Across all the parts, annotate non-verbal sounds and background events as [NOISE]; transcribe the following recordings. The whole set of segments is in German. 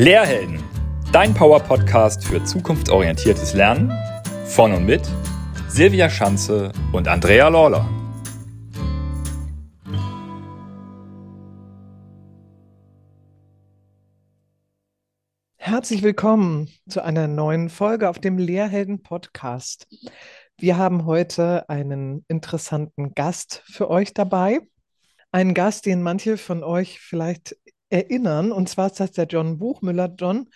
Lehrhelden, dein Power-Podcast für zukunftsorientiertes Lernen von und mit Silvia Schanze und Andrea Lawler. Herzlich willkommen zu einer neuen Folge auf dem Lehrhelden Podcast. Wir haben heute einen interessanten Gast für euch dabei. Einen Gast, den manche von euch vielleicht erinnern. Und zwar ist das der John Buchmüller. John,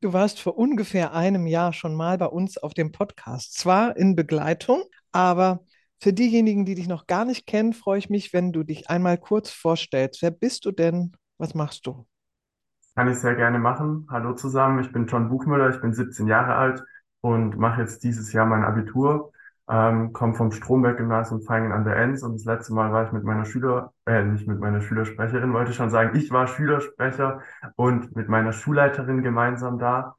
du warst vor ungefähr einem Jahr schon mal bei uns auf dem Podcast. Zwar in Begleitung, aber für diejenigen, die dich noch gar nicht kennen, freue ich mich, wenn du dich einmal kurz vorstellst. Wer bist du denn? Was machst du? Kann ich sehr gerne machen. Hallo zusammen, ich bin John Buchmüller, ich bin 17 Jahre alt und mache jetzt dieses Jahr mein Abitur ähm, komme vom Stromberg-Gymnasium Feingen an der Enz und das letzte Mal war ich mit meiner Schüler, äh, nicht mit meiner Schülersprecherin, wollte ich schon sagen, ich war Schülersprecher und mit meiner Schulleiterin gemeinsam da.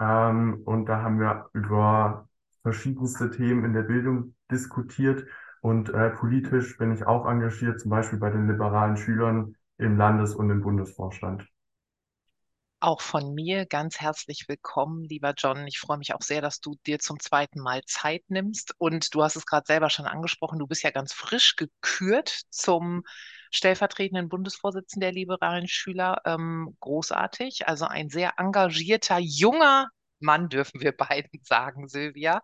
Ähm, und da haben wir über verschiedenste Themen in der Bildung diskutiert und äh, politisch bin ich auch engagiert, zum Beispiel bei den liberalen Schülern im Landes- und im Bundesvorstand. Auch von mir ganz herzlich willkommen, lieber John. Ich freue mich auch sehr, dass du dir zum zweiten Mal Zeit nimmst. Und du hast es gerade selber schon angesprochen, du bist ja ganz frisch gekürt zum stellvertretenden Bundesvorsitzenden der liberalen Schüler. Ähm, großartig. Also ein sehr engagierter, junger Mann, dürfen wir [LAUGHS] beiden sagen, Silvia.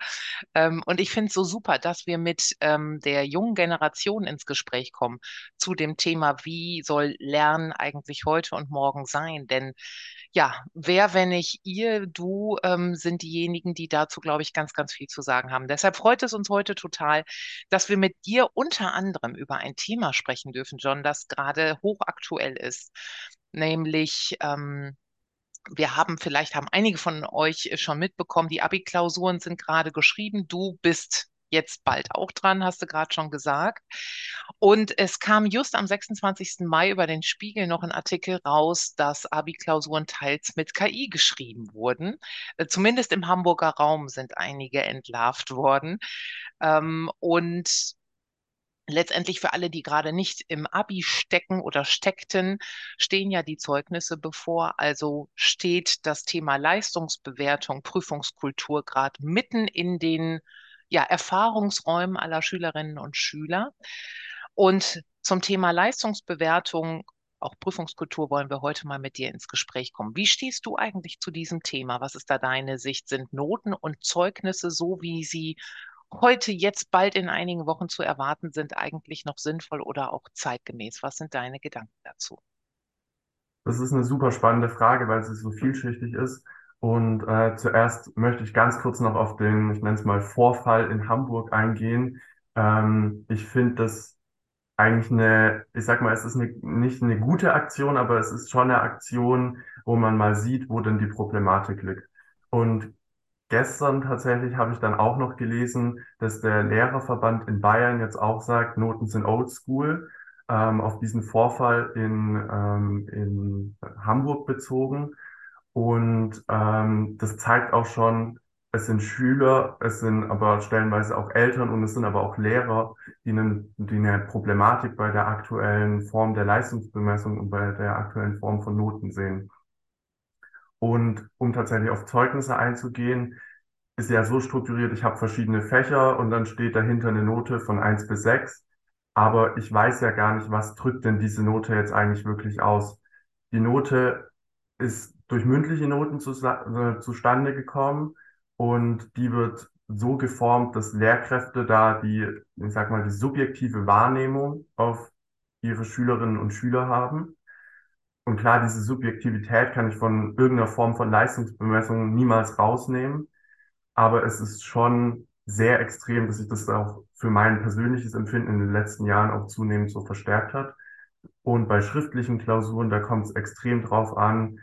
Ähm, und ich finde es so super, dass wir mit ähm, der jungen Generation ins Gespräch kommen zu dem Thema, wie soll Lernen eigentlich heute und morgen sein? Denn ja, wer, wenn nicht ihr, du, ähm, sind diejenigen, die dazu, glaube ich, ganz, ganz viel zu sagen haben. Deshalb freut es uns heute total, dass wir mit dir unter anderem über ein Thema sprechen dürfen, John, das gerade hochaktuell ist, nämlich ähm, wir haben, vielleicht haben einige von euch schon mitbekommen, die Abi-Klausuren sind gerade geschrieben. Du bist jetzt bald auch dran, hast du gerade schon gesagt. Und es kam just am 26. Mai über den Spiegel noch ein Artikel raus, dass Abi-Klausuren teils mit KI geschrieben wurden. Äh, zumindest im Hamburger Raum sind einige entlarvt worden. Ähm, und letztendlich für alle, die gerade nicht im Abi stecken oder steckten, stehen ja die Zeugnisse bevor. Also steht das Thema Leistungsbewertung, Prüfungskultur gerade mitten in den ja, Erfahrungsräumen aller Schülerinnen und Schüler. Und zum Thema Leistungsbewertung, auch Prüfungskultur, wollen wir heute mal mit dir ins Gespräch kommen. Wie stehst du eigentlich zu diesem Thema? Was ist da deine Sicht? Sind Noten und Zeugnisse, so wie sie heute jetzt bald in einigen Wochen zu erwarten sind, eigentlich noch sinnvoll oder auch zeitgemäß? Was sind deine Gedanken dazu? Das ist eine super spannende Frage, weil sie so vielschichtig ist. Und äh, zuerst möchte ich ganz kurz noch auf den, ich nenne es mal, Vorfall in Hamburg eingehen. Ähm, ich finde das eigentlich eine, ich sag mal, es ist eine, nicht eine gute Aktion, aber es ist schon eine Aktion, wo man mal sieht, wo denn die Problematik liegt. Und gestern tatsächlich habe ich dann auch noch gelesen, dass der Lehrerverband in Bayern jetzt auch sagt, Noten sind old school, ähm, auf diesen Vorfall in, ähm, in Hamburg bezogen. Und ähm, das zeigt auch schon, es sind Schüler, es sind aber stellenweise auch Eltern und es sind aber auch Lehrer, die eine, die eine Problematik bei der aktuellen Form der Leistungsbemessung und bei der aktuellen Form von Noten sehen. Und um tatsächlich auf Zeugnisse einzugehen, ist ja so strukturiert, ich habe verschiedene Fächer und dann steht dahinter eine Note von eins bis sechs. Aber ich weiß ja gar nicht, was drückt denn diese Note jetzt eigentlich wirklich aus. Die Note ist durch mündliche Noten zu, äh, zustande gekommen und die wird so geformt, dass Lehrkräfte da die, ich sag mal, die subjektive Wahrnehmung auf ihre Schülerinnen und Schüler haben. Und klar, diese Subjektivität kann ich von irgendeiner Form von Leistungsbemessung niemals rausnehmen. Aber es ist schon sehr extrem, dass sich das auch für mein persönliches Empfinden in den letzten Jahren auch zunehmend so verstärkt hat. Und bei schriftlichen Klausuren, da kommt es extrem drauf an,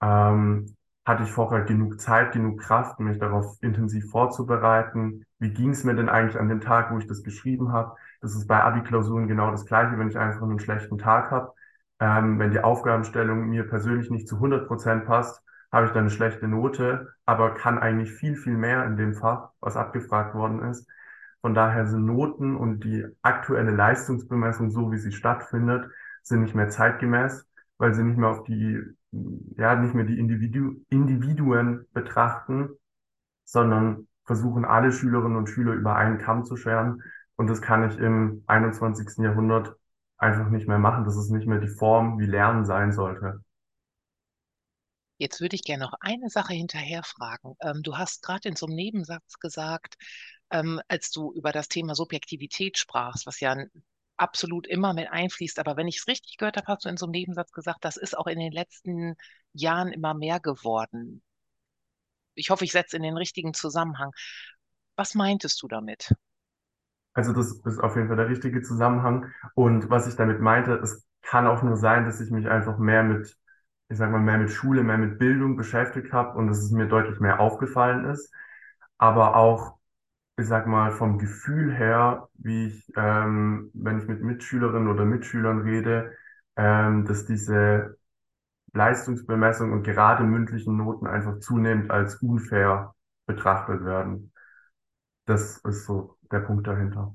ähm, hatte ich vorher genug Zeit, genug Kraft, mich darauf intensiv vorzubereiten? Wie ging es mir denn eigentlich an dem Tag, wo ich das geschrieben habe? Das ist bei Abi-Klausuren genau das Gleiche, wenn ich einfach einen schlechten Tag habe. Ähm, wenn die Aufgabenstellung mir persönlich nicht zu 100 Prozent passt, habe ich dann eine schlechte Note, aber kann eigentlich viel, viel mehr in dem Fach, was abgefragt worden ist. Von daher sind Noten und die aktuelle Leistungsbemessung, so wie sie stattfindet, sind nicht mehr zeitgemäß. weil sie nicht mehr auf die, ja, nicht mehr die Individu Individuen betrachten, sondern versuchen, alle Schülerinnen und Schüler über einen Kamm zu scheren. Und das kann ich im 21. Jahrhundert einfach nicht mehr machen. Das ist nicht mehr die Form, wie Lernen sein sollte. Jetzt würde ich gerne noch eine Sache hinterher fragen. Ähm, du hast gerade in so einem Nebensatz gesagt, ähm, als du über das Thema Subjektivität sprachst, was ja absolut immer mit einfließt, aber wenn ich es richtig gehört habe, hast du in so einem Nebensatz gesagt, das ist auch in den letzten Jahren immer mehr geworden. Ich hoffe, ich setze in den richtigen Zusammenhang. Was meintest du damit? Also das ist auf jeden Fall der richtige Zusammenhang. Und was ich damit meinte, es kann auch nur sein, dass ich mich einfach mehr mit, ich sag mal, mehr mit Schule, mehr mit Bildung beschäftigt habe und dass es mir deutlich mehr aufgefallen ist. Aber auch, ich sag mal, vom Gefühl her, wie ich, ähm, wenn ich mit Mitschülerinnen oder Mitschülern rede, ähm, dass diese Leistungsbemessung und gerade mündlichen Noten einfach zunehmend als unfair betrachtet werden. Das ist so der Punkt dahinter.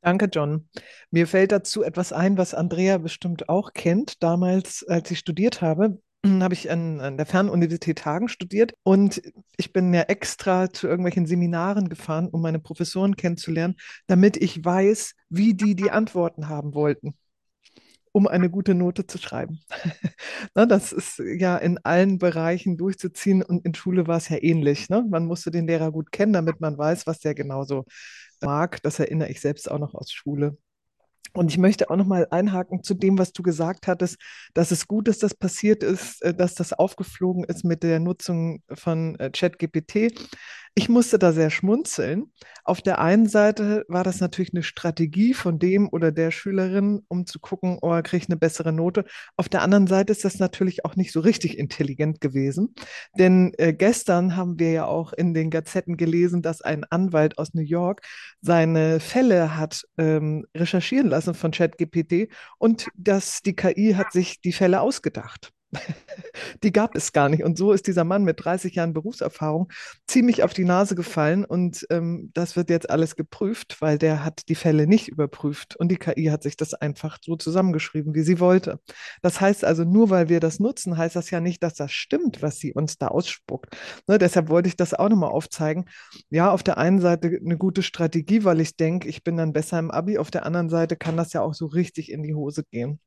Danke, John. Mir fällt dazu etwas ein, was Andrea bestimmt auch kennt. Damals, als ich studiert habe, [CLEARS THROAT] habe ich an, an, der Fernuniversität Hagen studiert und ich bin ja extra zu irgendwelchen Seminaren gefahren, um meine Professoren kennenzulernen, damit ich weiß, wie die die Antworten haben wollten um eine gute Note zu schreiben. [LAUGHS] Na, das ist ja in allen Bereichen durchzuziehen und in Schule war es ja ähnlich. Ne? Man musste den Lehrer gut kennen, damit man weiß, was der genauso mag. Das erinnere ich selbst auch noch aus Schule. Und ich möchte auch noch mal einhaken zu dem, was du gesagt hattest, dass es gut ist, dass passiert ist, äh, dass das aufgeflogen ist mit der Nutzung von äh, ChatGPT. Ich musste da sehr schmunzeln. Auf der einen Seite war das natürlich eine Strategie von dem oder der Schülerin, um zu gucken, oh, kriege ich eine bessere Note. Auf der anderen Seite ist das natürlich auch nicht so richtig intelligent gewesen. Denn äh, gestern haben wir ja auch in den Gazetten gelesen, dass ein Anwalt aus New York seine Fälle hat ähm, recherchieren lassen von ChatGPT und dass die KI hat sich die Fälle ausgedacht. Die gab es gar nicht. Und so ist dieser Mann mit 30 Jahren Berufserfahrung ziemlich auf die Nase gefallen. Und ähm, das wird jetzt alles geprüft, weil der hat die Fälle nicht überprüft. Und die KI hat sich das einfach so zusammengeschrieben, wie sie wollte. Das heißt also, nur weil wir das nutzen, heißt das ja nicht, dass das stimmt, was sie uns da ausspuckt. Ne, deshalb wollte ich das auch nochmal aufzeigen. Ja, auf der einen Seite eine gute Strategie, weil ich denke, ich bin dann besser im Abi. Auf der anderen Seite kann das ja auch so richtig in die Hose gehen.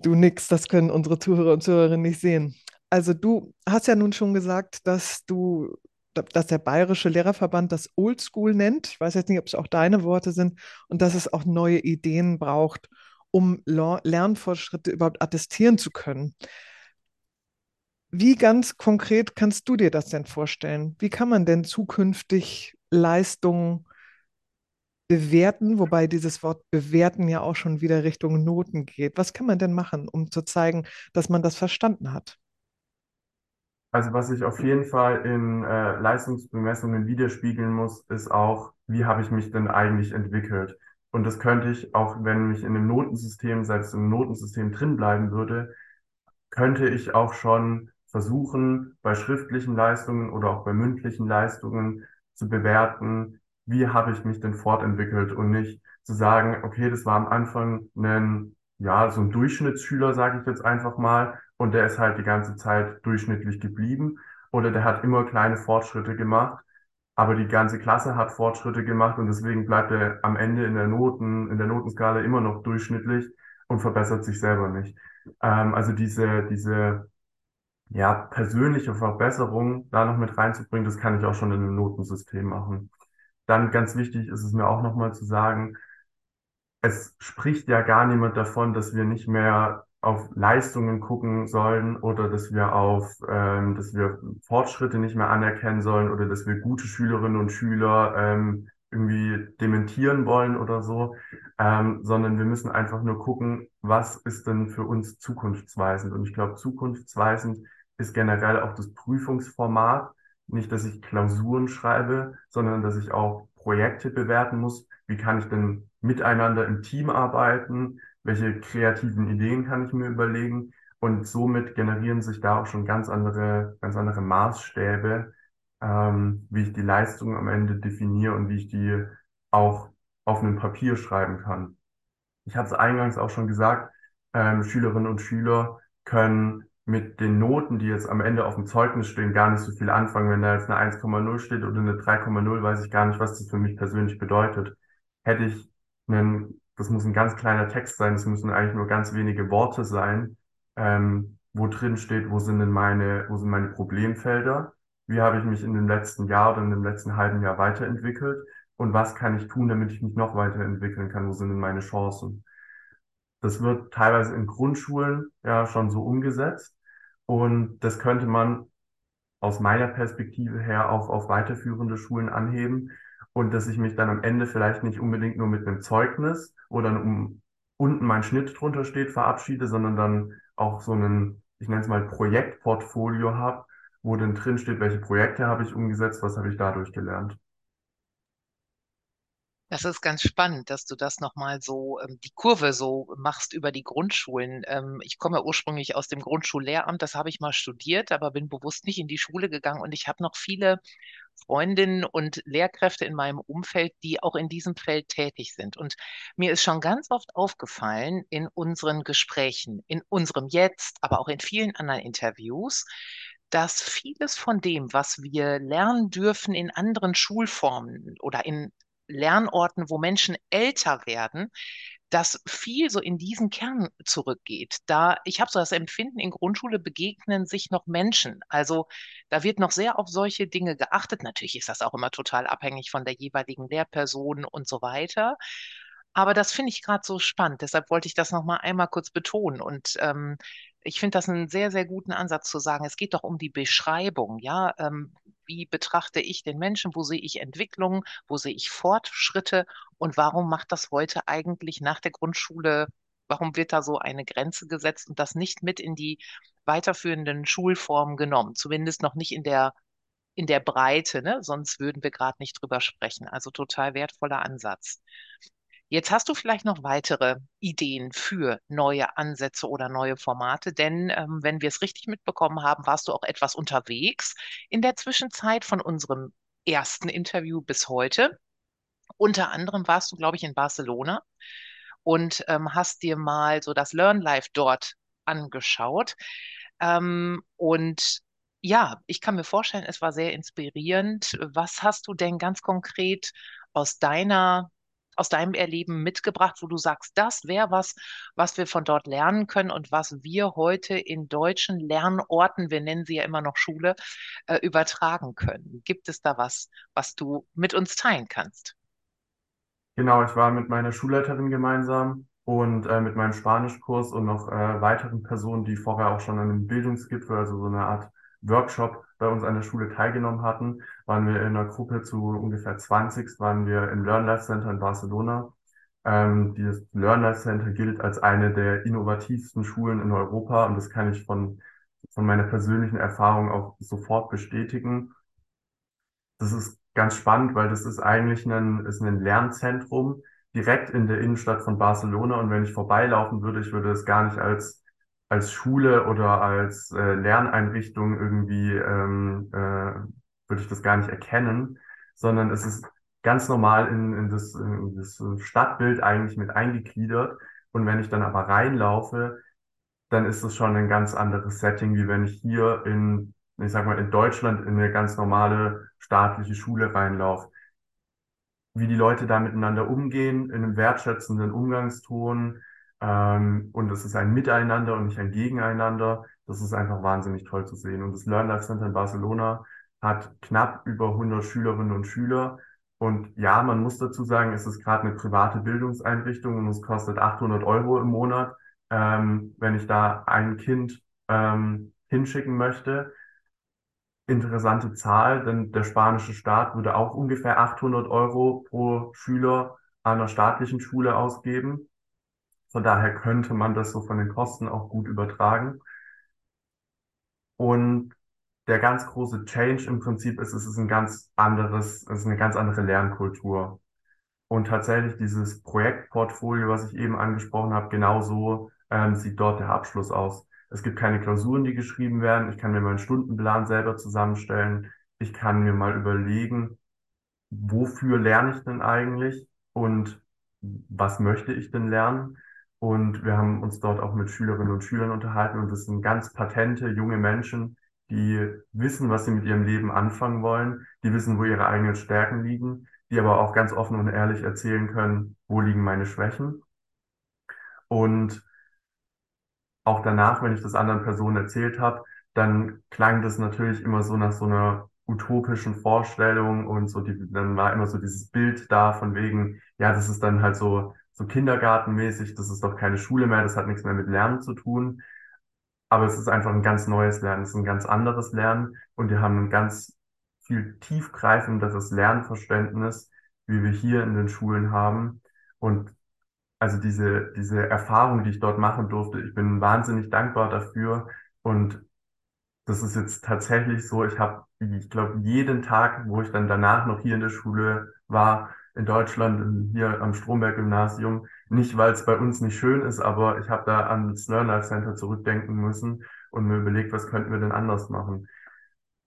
Du nix, das können unsere Zuhörer und Zuhörerinnen nicht sehen. Also du hast ja nun schon gesagt, dass du, dass der Bayerische Lehrerverband das Oldschool nennt. Ich weiß jetzt nicht, ob es auch deine Worte sind und dass es auch neue Ideen braucht, um Lernfortschritte überhaupt attestieren zu können. Wie ganz konkret kannst du dir das denn vorstellen? Wie kann man denn zukünftig Leistungen bewerten, wobei dieses Wort bewerten ja auch schon wieder Richtung Noten geht. Was kann man denn machen, um zu zeigen, dass man das verstanden hat? Also was ich auf jeden Fall in äh, Leistungsbemessungen widerspiegeln muss, ist auch, wie habe ich mich denn eigentlich entwickelt? Und das könnte ich, auch wenn ich in einem Notensystem, selbst im Notensystem drin bleiben würde, könnte ich auch schon versuchen, bei schriftlichen Leistungen oder auch bei mündlichen Leistungen zu bewerten, wie habe ich mich denn fortentwickelt und nicht zu sagen, okay, das war am Anfang ein, ja, so ein Durchschnittsschüler, sage ich jetzt einfach mal, und der ist halt die ganze Zeit durchschnittlich geblieben oder der hat immer kleine Fortschritte gemacht, aber die ganze Klasse hat Fortschritte gemacht und deswegen bleibt er am Ende in der Noten, in der Notenskala immer noch durchschnittlich und verbessert sich selber nicht. Ähm, also diese, diese, ja, persönliche Verbesserung da noch mit reinzubringen, das kann ich auch schon in einem Notensystem machen. Dann ganz wichtig ist es mir auch nochmal zu sagen, es spricht ja gar niemand davon, dass wir nicht mehr auf Leistungen gucken sollen oder dass wir auf, ähm, dass wir Fortschritte nicht mehr anerkennen sollen oder dass wir gute Schülerinnen und Schüler ähm, irgendwie dementieren wollen oder so, ähm, sondern wir müssen einfach nur gucken, was ist denn für uns zukunftsweisend. Und ich glaube, zukunftsweisend ist generell auch das Prüfungsformat, nicht, dass ich Klausuren schreibe, sondern dass ich auch Projekte bewerten muss. Wie kann ich denn miteinander im Team arbeiten? Welche kreativen Ideen kann ich mir überlegen? Und somit generieren sich da auch schon ganz andere, ganz andere Maßstäbe, ähm, wie ich die Leistung am Ende definiere und wie ich die auch auf einem Papier schreiben kann. Ich habe es eingangs auch schon gesagt, ähm, Schülerinnen und Schüler können mit den Noten, die jetzt am Ende auf dem Zeugnis stehen, gar nicht so viel anfangen. Wenn da jetzt eine 1,0 steht oder eine 3,0, weiß ich gar nicht, was das für mich persönlich bedeutet. Hätte ich einen, das muss ein ganz kleiner Text sein, es müssen eigentlich nur ganz wenige Worte sein, ähm, wo drin steht, wo sind denn meine, wo sind meine Problemfelder, wie habe ich mich in dem letzten Jahr oder in dem letzten halben Jahr weiterentwickelt und was kann ich tun, damit ich mich noch weiterentwickeln kann, wo sind denn meine Chancen. Das wird teilweise in Grundschulen ja schon so umgesetzt und das könnte man aus meiner Perspektive her auch auf weiterführende Schulen anheben und dass ich mich dann am Ende vielleicht nicht unbedingt nur mit einem Zeugnis, wo dann um, unten mein Schnitt drunter steht, verabschiede, sondern dann auch so einen, ich nenne es mal Projektportfolio habe, wo dann drin steht, welche Projekte habe ich umgesetzt, was habe ich dadurch gelernt. Das ist ganz spannend, dass du das nochmal so, ähm, die Kurve so machst über die Grundschulen. Ähm, ich komme ursprünglich aus dem Grundschullehramt, das habe ich mal studiert, aber bin bewusst nicht in die Schule gegangen und ich habe noch viele Freundinnen und Lehrkräfte in meinem Umfeld, die auch in diesem Feld tätig sind. Und mir ist schon ganz oft aufgefallen in unseren Gesprächen, in unserem Jetzt, aber auch in vielen anderen Interviews, dass vieles von dem, was wir lernen dürfen in anderen Schulformen oder in Lernorten, wo Menschen älter werden, dass viel so in diesen Kern zurückgeht. Da, ich habe so das Empfinden, in Grundschule begegnen sich noch Menschen. Also da wird noch sehr auf solche Dinge geachtet. Natürlich ist das auch immer total abhängig von der jeweiligen Lehrperson und so weiter. Aber das finde ich gerade so spannend. Deshalb wollte ich das noch mal einmal kurz betonen. Und ähm, ich finde das einen sehr, sehr guten Ansatz zu sagen, es geht doch um die Beschreibung, ja. Ähm, wie betrachte ich den Menschen? Wo sehe ich Entwicklung? Wo sehe ich Fortschritte? Und warum macht das heute eigentlich nach der Grundschule? Warum wird da so eine Grenze gesetzt und das nicht mit in die weiterführenden Schulformen genommen? Zumindest noch nicht in der in der Breite, ne? Sonst würden wir gerade nicht drüber sprechen. Also total wertvoller Ansatz. Jetzt hast du vielleicht noch weitere Ideen für neue Ansätze oder neue Formate, denn ähm, wenn wir es richtig mitbekommen haben, warst du auch etwas unterwegs in der Zwischenzeit von unserem ersten Interview bis heute. Unter anderem warst du, glaube ich, in Barcelona und ähm, hast dir mal so das Learn Life dort angeschaut. Ähm, und ja, ich kann mir vorstellen, es war sehr inspirierend. Was hast du denn ganz konkret aus deiner aus deinem Erleben mitgebracht, wo du sagst, das wäre was, was wir von dort lernen können und was wir heute in deutschen Lernorten, wir nennen sie ja immer noch Schule, äh, übertragen können? Gibt es da was, was du mit uns teilen kannst? Genau, ich war mit meiner Schulleiterin gemeinsam und äh, mit meinem Spanischkurs und noch äh, weiteren Personen, die vorher auch schon an einem Bildungsgipfel, also so eine Art Workshop bei uns an der Schule teilgenommen hatten, waren wir in einer Gruppe zu ungefähr 20, waren wir im Learn Life Center in Barcelona. Ähm, dieses Learn Life Center gilt als eine der innovativsten Schulen in Europa und das kann ich von, von meiner persönlichen Erfahrung auch sofort bestätigen. Das ist ganz spannend, weil das ist eigentlich ein, ist ein Lernzentrum direkt in der Innenstadt von Barcelona und wenn ich vorbeilaufen würde, ich würde es gar nicht als als Schule oder als äh, Lerneinrichtung irgendwie ähm, äh, würde ich das gar nicht erkennen, sondern es ist ganz normal in, in, das, in das Stadtbild eigentlich mit eingegliedert. Und wenn ich dann aber reinlaufe, dann ist es schon ein ganz anderes Setting, wie wenn ich hier in, ich sag mal, in Deutschland in eine ganz normale staatliche Schule reinlaufe. Wie die Leute da miteinander umgehen, in einem wertschätzenden Umgangston, ähm, und es ist ein Miteinander und nicht ein Gegeneinander. Das ist einfach wahnsinnig toll zu sehen. Und das Learn Life Center in Barcelona hat knapp über 100 Schülerinnen und Schüler. Und ja, man muss dazu sagen, es ist gerade eine private Bildungseinrichtung und es kostet 800 Euro im Monat, ähm, wenn ich da ein Kind ähm, hinschicken möchte. Interessante Zahl, denn der spanische Staat würde auch ungefähr 800 Euro pro Schüler einer staatlichen Schule ausgeben. Von daher könnte man das so von den Kosten auch gut übertragen. Und der ganz große Change im Prinzip ist, es ist ein ganz anderes, es ist eine ganz andere Lernkultur. Und tatsächlich dieses Projektportfolio, was ich eben angesprochen habe, genauso ähm, sieht dort der Abschluss aus. Es gibt keine Klausuren, die geschrieben werden. Ich kann mir meinen Stundenplan selber zusammenstellen. Ich kann mir mal überlegen, wofür lerne ich denn eigentlich und was möchte ich denn lernen? Und wir haben uns dort auch mit Schülerinnen und Schülern unterhalten. Und das sind ganz patente junge Menschen, die wissen, was sie mit ihrem Leben anfangen wollen, die wissen, wo ihre eigenen Stärken liegen, die aber auch ganz offen und ehrlich erzählen können, wo liegen meine Schwächen. Und auch danach, wenn ich das anderen Personen erzählt habe, dann klang das natürlich immer so nach so einer utopischen Vorstellung und so die, dann war immer so dieses Bild da von wegen, ja, das ist dann halt so, so kindergartenmäßig, das ist doch keine Schule mehr, das hat nichts mehr mit Lernen zu tun. Aber es ist einfach ein ganz neues Lernen, es ist ein ganz anderes Lernen und wir haben ein ganz viel tiefgreifenderes Lernverständnis, wie wir hier in den Schulen haben. Und also diese, diese Erfahrung, die ich dort machen durfte, ich bin wahnsinnig dankbar dafür. Und das ist jetzt tatsächlich so, ich habe, ich glaube, jeden Tag, wo ich dann danach noch hier in der Schule war, in Deutschland, hier am Stromberg-Gymnasium, nicht weil es bei uns nicht schön ist, aber ich habe da ans Learn Life Center zurückdenken müssen und mir überlegt, was könnten wir denn anders machen.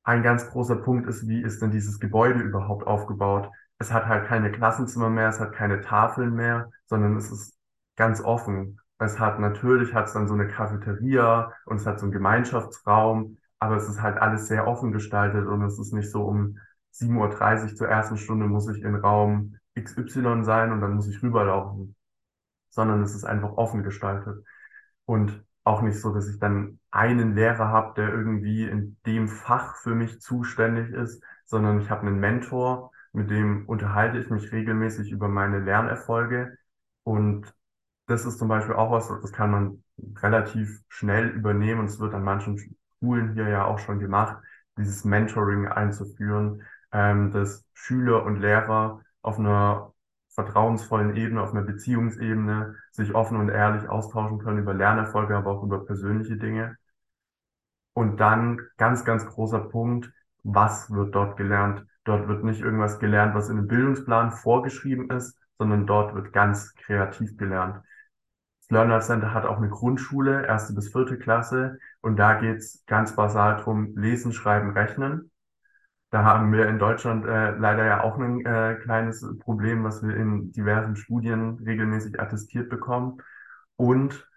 Ein ganz großer Punkt ist, wie ist denn dieses Gebäude überhaupt aufgebaut? Es hat halt keine Klassenzimmer mehr, es hat keine Tafeln mehr, sondern es ist ganz offen. Es hat natürlich hat es dann so eine Cafeteria und es hat so einen Gemeinschaftsraum, aber es ist halt alles sehr offen gestaltet und es ist nicht so um 7.30 Uhr zur ersten Stunde muss ich in Raum XY sein und dann muss ich rüberlaufen, sondern es ist einfach offen gestaltet. Und auch nicht so, dass ich dann einen Lehrer habe, der irgendwie in dem Fach für mich zuständig ist, sondern ich habe einen Mentor, mit dem unterhalte ich mich regelmäßig über meine Lernerfolge. Und das ist zum Beispiel auch was, das kann man relativ schnell übernehmen und es wird an manchen Schulen hier ja auch schon gemacht, dieses Mentoring einzuführen, ähm, dass Schüler und Lehrer auf einer vertrauensvollen Ebene, auf einer Beziehungsebene sich offen und ehrlich austauschen können über Lernerfolge, aber auch über persönliche Dinge. Und dann ganz, ganz großer Punkt, was wird dort gelernt? Dort wird nicht irgendwas gelernt, was in einem Bildungsplan vorgeschrieben ist, sondern dort wird ganz kreativ gelernt. Das Learn Life Center hat auch eine Grundschule, erste bis vierte Klasse, und da geht's ganz basal drum, lesen, schreiben, rechnen. Da haben wir in Deutschland äh, leider ja auch ein äh, kleines Problem, was wir in diversen Studien regelmäßig attestiert bekommen. Und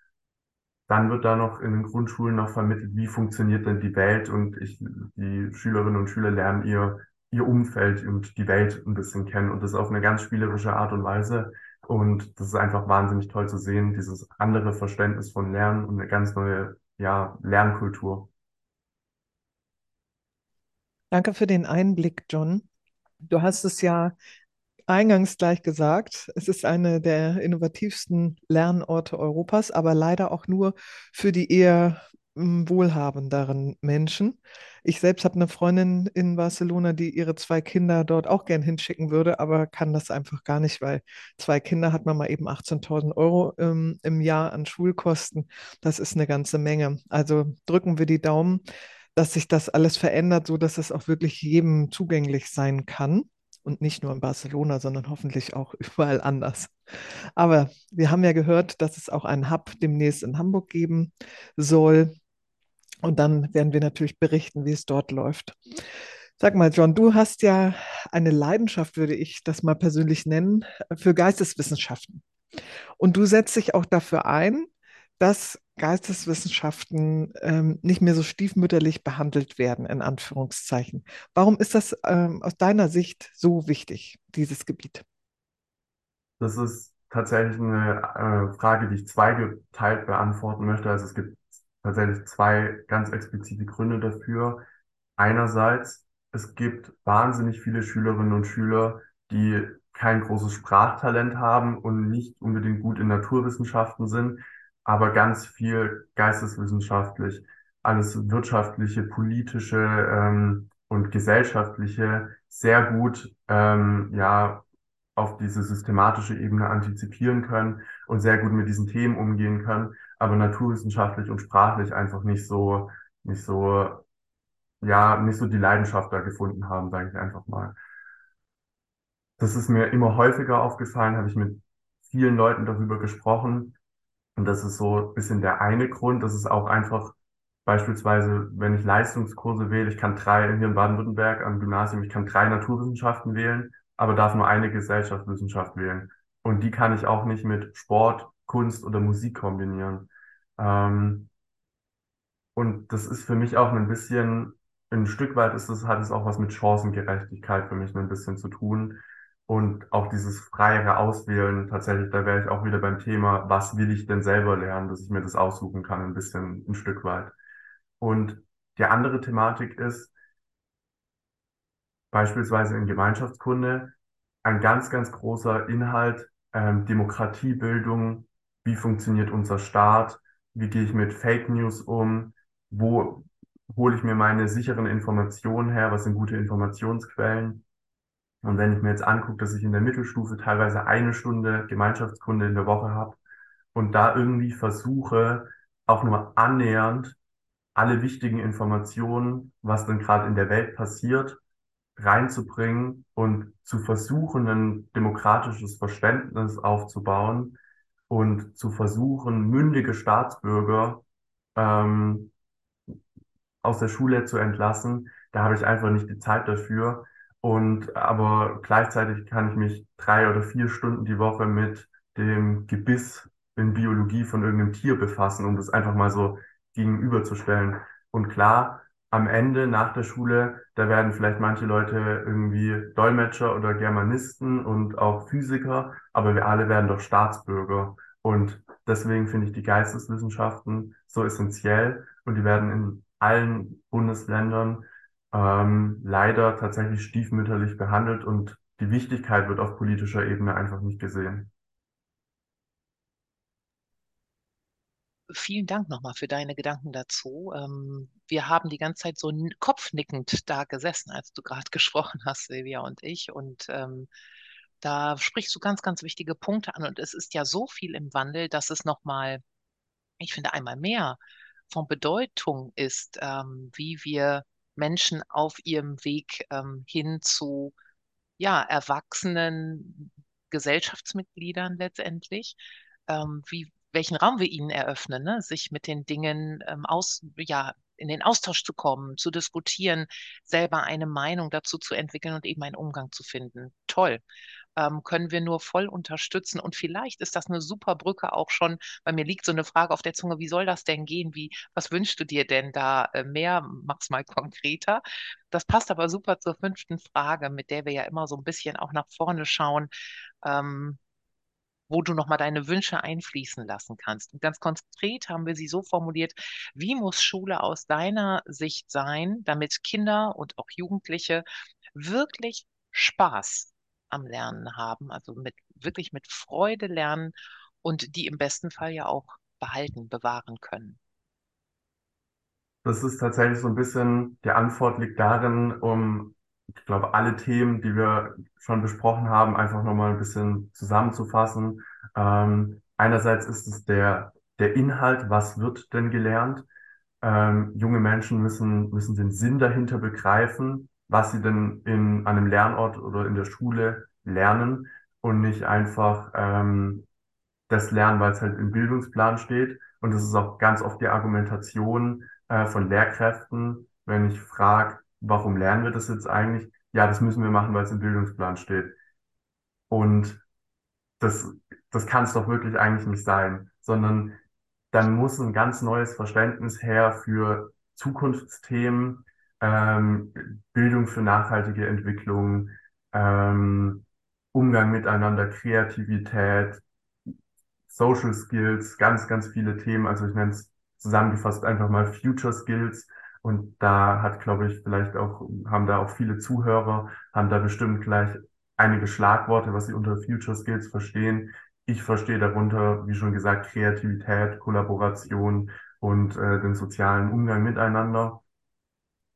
dann wird da noch in den Grundschulen noch vermittelt, wie funktioniert denn die Welt und ich, die Schülerinnen und Schüler lernen ihr, ihr Umfeld und die Welt ein bisschen kennen und das auf eine ganz spielerische Art und Weise. Und das ist einfach wahnsinnig toll zu sehen, dieses andere Verständnis von Lernen und eine ganz neue, ja, Lernkultur. Danke für den Einblick, John. Du hast es ja eingangs gleich gesagt, es ist eine der innovativsten Lernorte Europas, aber leider auch nur für die eher hm, wohlhabenderen Menschen. Ich selbst habe eine Freundin in Barcelona, die ihre zwei Kinder dort auch gern hinschicken würde, aber kann das einfach gar nicht, weil zwei Kinder hat man mal eben 18.000 Euro ähm, im Jahr an Schulkosten. Das ist eine ganze Menge. Also drücken wir die Daumen dass sich das alles verändert, so dass es auch wirklich jedem zugänglich sein kann. Und nicht nur in Barcelona, sondern hoffentlich auch [LAUGHS] überall anders. Aber wir haben ja gehört, dass es auch einen Hub demnächst in Hamburg geben soll. Und dann werden wir natürlich berichten, wie es dort läuft. Sag mal, John, du hast ja eine Leidenschaft, würde ich das mal persönlich nennen, für Geisteswissenschaften. Und du setzt dich auch dafür ein, dass Geisteswissenschaften ähm, nicht mehr so stiefmütterlich behandelt werden, in Anführungszeichen. Warum ist das ähm, aus deiner Sicht so wichtig, dieses Gebiet? Das ist tatsächlich eine äh, Frage, die ich zweigeteilt beantworten möchte. Also es gibt tatsächlich zwei ganz explizite Gründe dafür. Einerseits, es gibt wahnsinnig viele Schülerinnen und Schüler, die kein großes Sprachtalent haben und nicht unbedingt gut in Naturwissenschaften sind, aber ganz viel geisteswissenschaftlich, alles wirtschaftliche, politische ähm, und gesellschaftliche sehr gut ähm, ja auf diese systematische Ebene antizipieren können und sehr gut mit diesen Themen umgehen können, aber naturwissenschaftlich und sprachlich einfach nicht so nicht so ja nicht so die Leidenschaft da gefunden haben, sage ich einfach mal. Das ist mir immer häufiger aufgefallen, habe ich mit vielen Leuten darüber gesprochen und das ist so ein bisschen der eine Grund. Das ist auch einfach beispielsweise, wenn ich Leistungskurse wähle, ich kann drei hier in Baden-Württemberg am Gymnasium, ich kann drei Naturwissenschaften wählen, aber darf nur eine Gesellschaftswissenschaft wählen. Und die kann ich auch nicht mit Sport, Kunst oder Musik kombinieren. Ähm, und das ist für mich auch ein bisschen, ein Stück weit ist es, hat es auch was mit Chancengerechtigkeit für mich ein bisschen zu tun. Und auch dieses freiere Auswählen, tatsächlich, da wäre ich auch wieder beim Thema, was will ich denn selber lernen, dass ich mir das aussuchen kann, ein bisschen, ein Stück weit. Und die andere Thematik ist, beispielsweise in Gemeinschaftskunde, ein ganz, ganz großer Inhalt, ähm, Demokratiebildung, wie funktioniert unser Staat, wie gehe ich mit Fake News um, wo hole ich mir meine sicheren Informationen her, was sind gute Informationsquellen. Und wenn ich mir jetzt angucke, dass ich in der Mittelstufe teilweise eine Stunde Gemeinschaftskunde in der Woche habe und da irgendwie versuche, auch nur annähernd alle wichtigen Informationen, was denn gerade in der Welt passiert, reinzubringen und zu versuchen, ein demokratisches Verständnis aufzubauen und zu versuchen, mündige Staatsbürger ähm, aus der Schule zu entlassen. Da habe ich einfach nicht die Zeit dafür. Und aber gleichzeitig kann ich mich drei oder vier Stunden die Woche mit dem Gebiss in Biologie von irgendeinem Tier befassen, um das einfach mal so gegenüberzustellen. Und klar, am Ende nach der Schule, da werden vielleicht manche Leute irgendwie Dolmetscher oder Germanisten und auch Physiker, aber wir alle werden doch Staatsbürger. Und deswegen finde ich die Geisteswissenschaften so essentiell und die werden in allen Bundesländern ähm, leider tatsächlich stiefmütterlich behandelt und die Wichtigkeit wird auf politischer Ebene einfach nicht gesehen. Vielen Dank nochmal für deine Gedanken dazu. Ähm, wir haben die ganze Zeit so kopfnickend da gesessen, als du gerade [LAUGHS] gesprochen hast, Silvia und ich. Und ähm, da sprichst du ganz, ganz wichtige Punkte an. Und es ist ja so viel im Wandel, dass es nochmal, ich finde, einmal mehr von Bedeutung ist, ähm, wie wir Menschen auf ihrem Weg ähm, hin zu ja, erwachsenen Gesellschaftsmitgliedern letztendlich, ähm, wie, welchen Raum wir ihnen eröffnen, ne? sich mit den Dingen ähm, aus, ja, in den Austausch zu kommen, zu diskutieren, selber eine Meinung dazu zu entwickeln und eben einen Umgang zu finden. Toll ähm, können wir nur voll unterstützen. Und vielleicht ist das eine super Brücke auch schon, weil mir liegt so eine Frage auf der Zunge, wie soll das denn gehen? Wie, was wünschst du dir denn da äh, mehr? Mach's mal [LAUGHS] konkreter. Das passt aber super zur fünften Frage, mit der wir ja immer so ein bisschen auch nach vorne schauen. Ähm, wo du nochmal deine Wünsche einfließen lassen kannst. Und ganz konkret haben wir sie so formuliert, wie muss Schule aus deiner Sicht sein, damit Kinder und auch Jugendliche wirklich Spaß am Lernen haben, also mit wirklich mit Freude lernen und die im besten Fall ja auch behalten, bewahren können. Das ist tatsächlich so ein bisschen, die Antwort liegt darin, um, ich glaube, alle Themen, die wir schon besprochen haben, einfach nochmal ein bisschen zusammenzufassen. Ähm, einerseits ist es der, der Inhalt, was wird denn gelernt? Ähm, junge Menschen müssen, müssen den Sinn dahinter begreifen was sie denn in einem Lernort oder in der Schule lernen und nicht einfach ähm, das lernen, weil es halt im Bildungsplan steht. Und das ist auch ganz oft die Argumentation äh, von Lehrkräften, wenn ich frage, warum lernen wir das jetzt eigentlich? Ja, das müssen wir machen, weil es im Bildungsplan steht. Und das, das kann es doch wirklich eigentlich nicht sein, sondern dann muss ein ganz neues Verständnis her für Zukunftsthemen, ähm, Bildung für nachhaltige Entwicklung, ähm, Umgang miteinander, Kreativität, Social Skills, ganz, ganz viele Themen. Also ich nenne es zusammengefasst einfach mal Future Skills. Und da hat, glaube ich, vielleicht auch, haben da auch viele Zuhörer, haben da bestimmt gleich einige Schlagworte, was sie unter Future Skills verstehen. Ich verstehe darunter, wie schon gesagt, Kreativität, Kollaboration und äh, den sozialen Umgang miteinander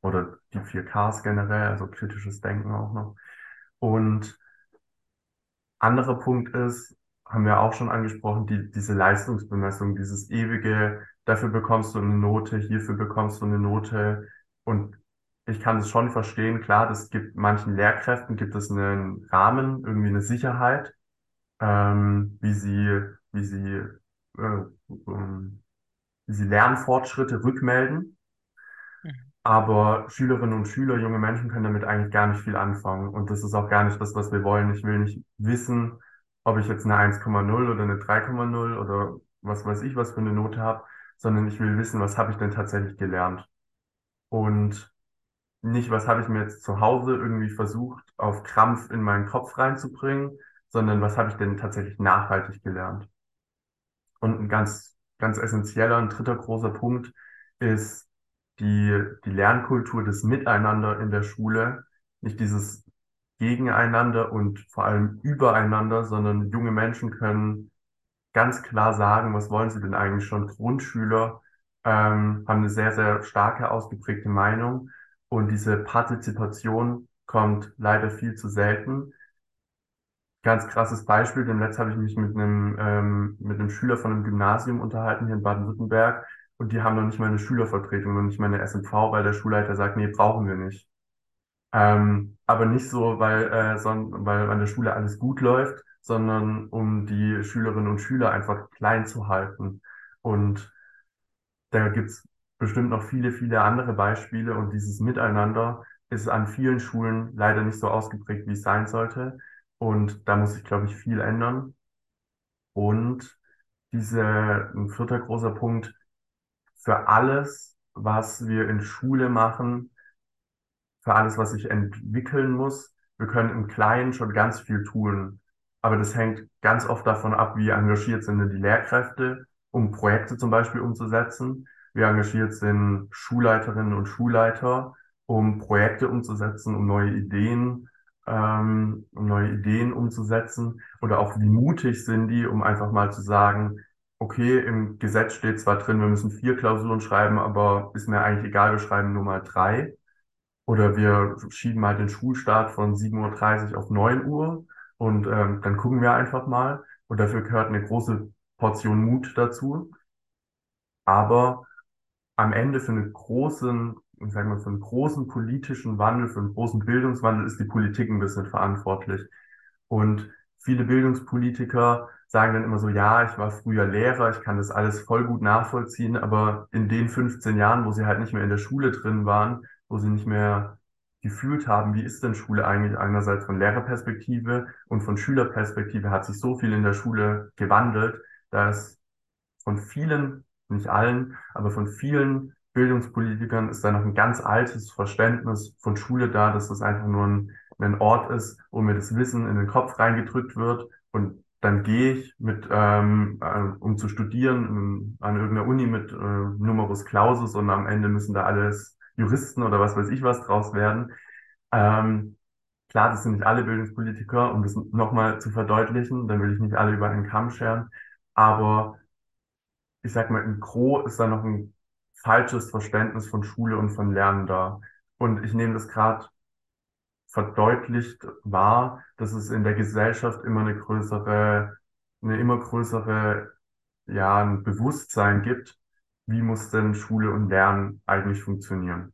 oder die vier Ks generell, also kritisches Denken auch noch. Und anderer Punkt ist, haben wir auch schon angesprochen, die, diese Leistungsbemessung, dieses ewige, dafür bekommst du eine Note, hierfür bekommst du eine Note. Und ich kann es schon verstehen, klar, das gibt manchen Lehrkräften gibt es einen Rahmen, irgendwie eine Sicherheit, ähm, wie sie, wie sie, äh, ähm, wie sie Lernfortschritte rückmelden. Aber Schülerinnen und Schüler, junge Menschen können damit eigentlich gar nicht viel anfangen. Und das ist auch gar nicht das, was wir wollen. Ich will nicht wissen, ob ich jetzt eine 1,0 oder eine 3,0 oder was weiß ich, was für eine Note habe, sondern ich will wissen, was habe ich denn tatsächlich gelernt. Und nicht, was habe ich mir jetzt zu Hause irgendwie versucht, auf Krampf in meinen Kopf reinzubringen, sondern was habe ich denn tatsächlich nachhaltig gelernt. Und ein ganz, ganz essentieller, ein dritter großer Punkt ist die, die Lernkultur des Miteinander in der Schule. Nicht dieses Gegeneinander und vor allem übereinander, sondern junge Menschen können ganz klar sagen, was wollen sie denn eigentlich schon. Grundschüler ähm, haben eine sehr, sehr starke, ausgeprägte Meinung und diese Partizipation kommt leider viel zu selten. Ganz krasses Beispiel, denn letzt habe ich mich mit einem, ähm, mit einem Schüler von einem Gymnasium unterhalten hier in Baden-Württemberg und die haben noch nicht mal eine Schülervertretung, noch nicht mal eine SMV, weil der Schulleiter sagt, nee, brauchen wir nicht. Ähm, aber nicht so, weil, äh, son weil an der Schule alles gut läuft, sondern um die Schülerinnen und Schüler einfach klein zu halten. Und da gibt's bestimmt noch viele, viele andere Beispiele und dieses Miteinander ist an vielen Schulen leider nicht so ausgeprägt, wie es sein sollte. Und da muss sich, glaube ich, viel ändern. Und diese, ein vierter großer Punkt, für alles, was wir in Schule machen, für alles, was sich entwickeln muss, wir können im Kleinen schon ganz viel tun. Aber das hängt ganz oft davon ab, wie engagiert sind denn die Lehrkräfte, um Projekte zum Beispiel umzusetzen. Wie engagiert sind Schulleiterinnen und Schulleiter, um Projekte umzusetzen, um neue Ideen, ähm, um neue Ideen umzusetzen. Oder auch wie mutig sind die, um einfach mal zu sagen, okay, im Gesetz steht zwar drin, wir müssen vier Klausuren schreiben, aber ist mir eigentlich egal, wir schreiben nur mal drei. Oder wir schieben mal den Schulstart von 7.30 Uhr auf 9 Uhr und ähm, dann gucken wir einfach mal. Und dafür gehört eine große Portion Mut dazu. Aber am Ende für einen großen, sagen wir, für einen großen politischen Wandel, für einen großen Bildungswandel ist die Politik ein bisschen verantwortlich. Und viele Bildungspolitiker sagen dann immer so, ja, ich war früher Lehrer, ich kann das alles voll gut nachvollziehen, aber in den 15 Jahren, wo sie halt nicht mehr in der Schule drin waren, wo sie nicht mehr gefühlt haben, wie ist denn Schule eigentlich einerseits von Lehrerperspektive und von Schülerperspektive hat sich so viel in der Schule gewandelt, dass von vielen, nicht allen, aber von vielen Bildungspolitikern ist da noch ein ganz altes Verständnis von Schule da, dass das einfach nur ein, ein Ort ist, wo mir das Wissen in den Kopf reingedrückt wird. Und dann gehe ich mit, ähm, äh, um zu studieren an irgendeiner Uni mit äh, Numerus Clausus und am Ende müssen da alles Juristen oder was weiß ich was draus werden. Ähm, klar, das sind nicht alle Bildungspolitiker, um das nochmal zu verdeutlichen, dann will ich nicht alle über einen Kamm scheren, aber ich sag mal, im Gro ist da noch ein falsches Verständnis von Schule und von Lernen da. Und ich nehme das gerade verdeutlicht wahr, dass es in der Gesellschaft immer eine größere, eine immer größere, ja, ein Bewusstsein gibt, wie muss denn Schule und Lernen eigentlich funktionieren.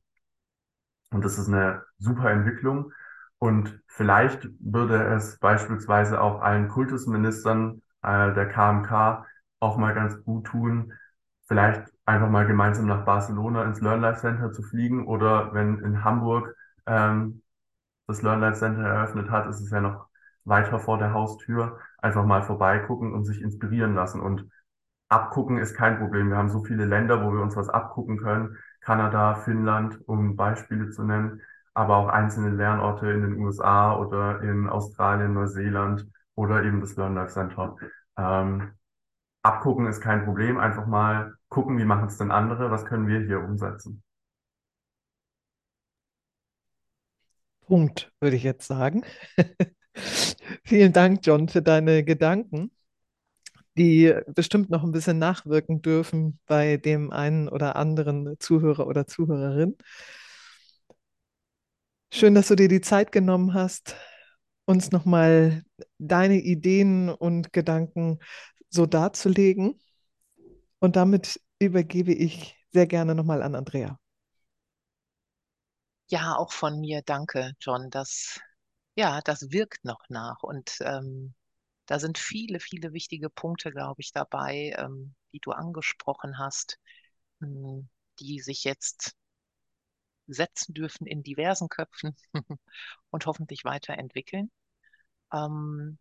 Und das ist eine super Entwicklung. Und vielleicht würde es beispielsweise auch allen Kultusministern äh, der KMK auch mal ganz gut tun, vielleicht einfach mal gemeinsam nach Barcelona ins Learn Life Center zu fliegen oder wenn in Hamburg ähm, das Learn Life Center eröffnet hat, ist es ja noch weiter vor der Haustür, einfach mal vorbeigucken und sich inspirieren lassen. Und abgucken ist kein Problem. Wir haben so viele Länder, wo wir uns was abgucken können. Kanada, Finnland, um Beispiele zu nennen, aber auch einzelne Lernorte in den USA oder in Australien, Neuseeland oder eben das Learn Life Center. Ähm, abgucken ist kein Problem. Einfach mal gucken, wie machen es denn andere? Was können wir hier umsetzen? Punkt, würde ich jetzt sagen. [LAUGHS] Vielen Dank, John, für deine Gedanken die bestimmt noch ein bisschen nachwirken dürfen bei dem einen oder anderen Zuhörer oder Zuhörerin. Schön, dass du dir die Zeit genommen hast, uns nochmal deine Ideen und Gedanken so darzulegen. Und damit übergebe ich sehr gerne nochmal an Andrea. Ja, auch von mir danke, John. Das, ja, das wirkt noch nach. Und ähm, da sind viele, viele wichtige Punkte, glaube ich, dabei, ähm, die du angesprochen hast, mh, hm, die sich jetzt setzen dürfen in diversen Köpfen [LAUGHS] und hoffentlich weiterentwickeln. Ähm,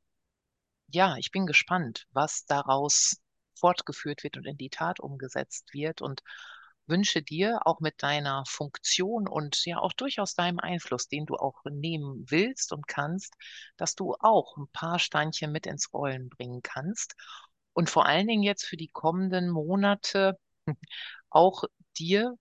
ja, ich bin gespannt, was daraus fortgeführt wird und in die Tat umgesetzt wird und wünsche dir auch mit deiner Funktion und ja auch durchaus deinem Einfluss, den du auch nehmen willst und kannst, dass du auch ein paar Steinchen mit ins Rollen bringen kannst und vor allen Dingen jetzt für die kommenden Monate [LAUGHS] auch dir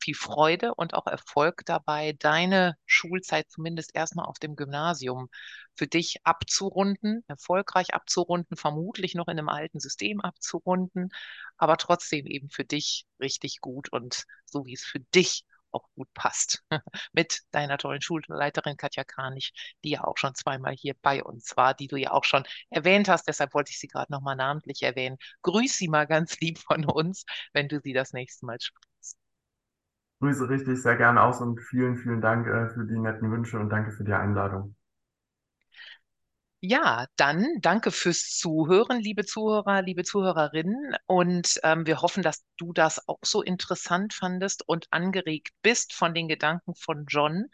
viel Freude und auch Erfolg dabei, deine Schulzeit zumindest erstmal auf dem Gymnasium für dich abzurunden, erfolgreich abzurunden, vermutlich noch in einem alten System abzurunden, aber trotzdem eben für dich richtig gut und so wie es für dich auch gut passt. [LAUGHS] Mit deiner tollen Schulleiterin Katja Kranich, die ja auch schon zweimal hier bei uns war, die du ja auch schon erwähnt hast. Deshalb wollte ich sie gerade nochmal namentlich erwähnen. Grüß sie mal ganz [LAUGHS] lieb von uns, wenn du sie das nächste Mal. Grüße richtig sehr gerne aus und vielen, vielen Dank äh, für die netten Wünsche und danke für die Einladung. Ja, dann danke fürs Zuhören, liebe Zuhörer, liebe Zuhörerinnen. Und ähm, wir hoffen, dass du das auch so interessant fandest und angeregt bist von den Gedanken von John.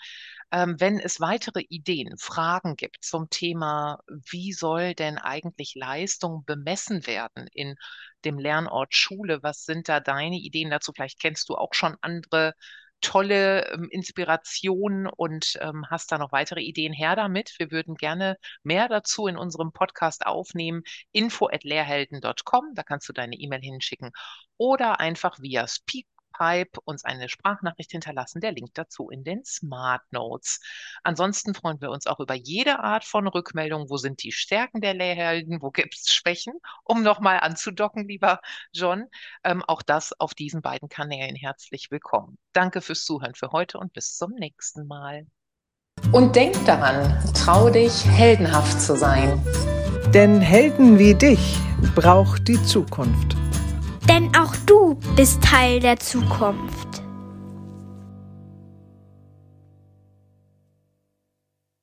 Ähm, wenn es weitere Ideen, Fragen gibt zum Thema, wie soll denn eigentlich Leistung bemessen werden in dem Lernort Schule, was sind da deine Ideen dazu? Vielleicht kennst du auch schon andere tolle ähm, Inspirationen und ähm, hast da noch weitere Ideen her damit. Wir würden gerne mehr dazu in unserem Podcast aufnehmen. info at lehrhelden.com, da kannst du deine E-Mail hinschicken oder einfach via Speak Pipe uns eine Sprachnachricht hinterlassen. Der Link dazu in den Smart Notes. Ansonsten freuen wir uns auch über jede Art von Rückmeldung. Wo sind die Stärken der Lehrhelden? Wo gibt es Schwächen? Um nochmal anzudocken, lieber John. Ähm, auch das auf diesen beiden Kanälen herzlich willkommen. Danke fürs Zuhören für heute und bis zum nächsten Mal. Und denk daran, trau dich, heldenhaft zu sein. Denn Helden wie dich braucht die Zukunft. Denn auch du bist Teil der Zukunft.